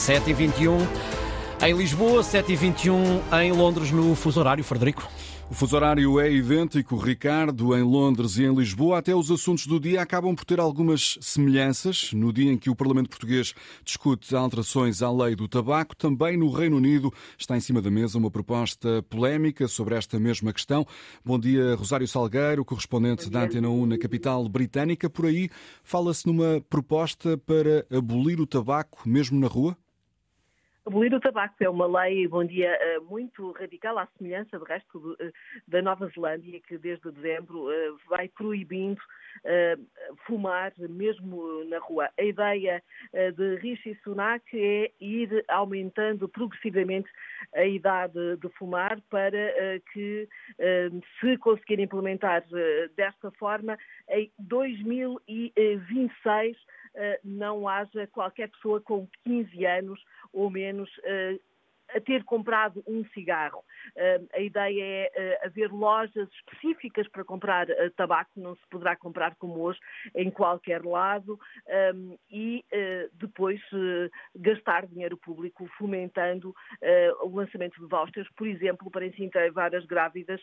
7h21 em Lisboa, 7h21 em Londres, no fuso horário, Frederico. O fuso horário é idêntico, Ricardo, em Londres e em Lisboa. Até os assuntos do dia acabam por ter algumas semelhanças. No dia em que o Parlamento Português discute alterações à lei do tabaco, também no Reino Unido está em cima da mesa uma proposta polémica sobre esta mesma questão. Bom dia, Rosário Salgueiro, correspondente da Antena 1 na capital britânica. Por aí fala-se numa proposta para abolir o tabaco mesmo na rua? Abolir o tabaco é uma lei, bom dia, eh, muito radical, à semelhança, de resto, eh, da Nova Zelândia, que desde dezembro eh, vai proibindo fumar mesmo na rua. A ideia de Rishi Sunak é ir aumentando progressivamente a idade de fumar para que, se conseguir implementar desta forma, em 2026 não haja qualquer pessoa com 15 anos ou menos uh, a ter comprado um cigarro. A ideia é uh, haver lojas específicas para comprar uh, tabaco, não se poderá comprar como hoje em qualquer lado e depois gastar dinheiro público fomentando o lançamento de vouchers, por exemplo, para incentivar as grávidas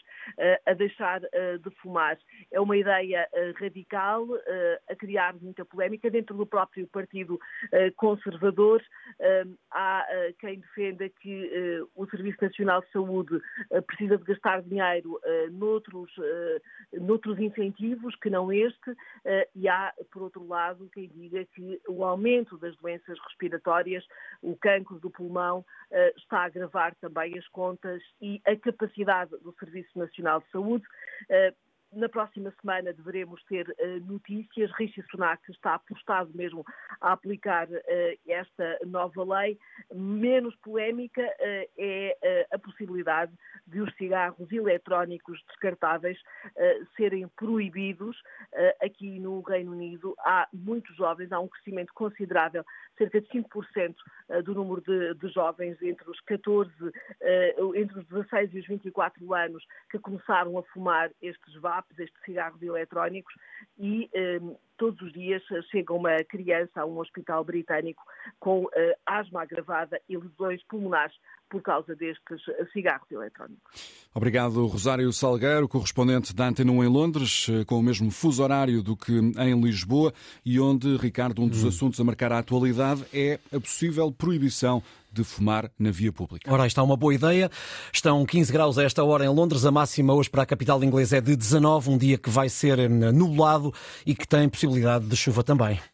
a deixar de fumar. É uma ideia radical a criar muita polémica dentro do próprio Partido Conservador. há quem defenda que uh, o Serviço Nacional de Saúde uh, precisa de gastar dinheiro uh, noutros, noutros incentivos que não este, e há, por outro lado, quem diga que o aumento das doenças respiratórias, o cancro do pulmão, está a agravar também as contas e a capacidade do Serviço Nacional de Saúde. Na próxima semana deveremos ter uh, notícias. Rishi Sunak está apostado mesmo a aplicar uh, esta nova lei. Menos polémica uh, é a possibilidade de os cigarros eletrónicos descartáveis serem proibidos. aqui no Reino Unido há muitos jovens, há um crescimento considerável, cerca de 5% do número de, de, jovens entre os 14, entre os 16 e os 24 anos que começaram a fumar estes vapos estes cigarros eletrónicos e um, todos os dias chega uma criança a um hospital britânico com uh, asma agravada e lesões pulmonares por causa destes cigarros eletrónicos. Obrigado, Rosário Salgueiro, correspondente da Antena 1 em Londres, eh, com o mesmo fuso horário do que em Lisboa, e onde, Ricardo, um dos hum. assuntos a marcar a atualidade é a possível proibição de fumar na via pública. Ora, está uma boa ideia. Estão 15 graus a esta hora em Londres. A máxima hoje para a capital inglesa é de 19, um dia que vai ser eh, nublado e que tem possibilidade de chuva também.